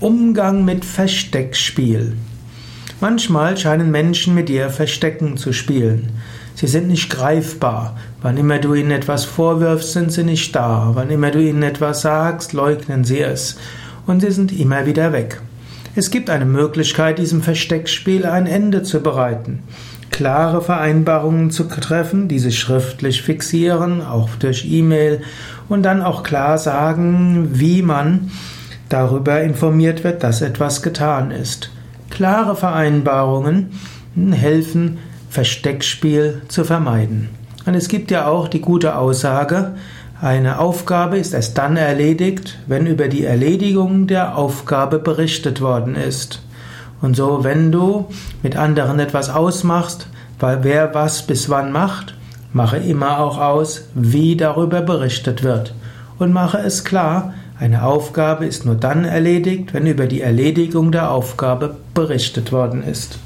Umgang mit Versteckspiel. Manchmal scheinen Menschen mit dir Verstecken zu spielen. Sie sind nicht greifbar. Wann immer du ihnen etwas vorwirfst, sind sie nicht da. Wann immer du ihnen etwas sagst, leugnen sie es. Und sie sind immer wieder weg. Es gibt eine Möglichkeit, diesem Versteckspiel ein Ende zu bereiten. Klare Vereinbarungen zu treffen, diese schriftlich fixieren, auch durch E-Mail und dann auch klar sagen, wie man darüber informiert wird, dass etwas getan ist. Klare Vereinbarungen helfen, Versteckspiel zu vermeiden. Und es gibt ja auch die gute Aussage, eine Aufgabe ist erst dann erledigt, wenn über die Erledigung der Aufgabe berichtet worden ist. Und so, wenn du mit anderen etwas ausmachst, weil wer was bis wann macht, mache immer auch aus, wie darüber berichtet wird. Und mache es klar, eine Aufgabe ist nur dann erledigt, wenn über die Erledigung der Aufgabe berichtet worden ist.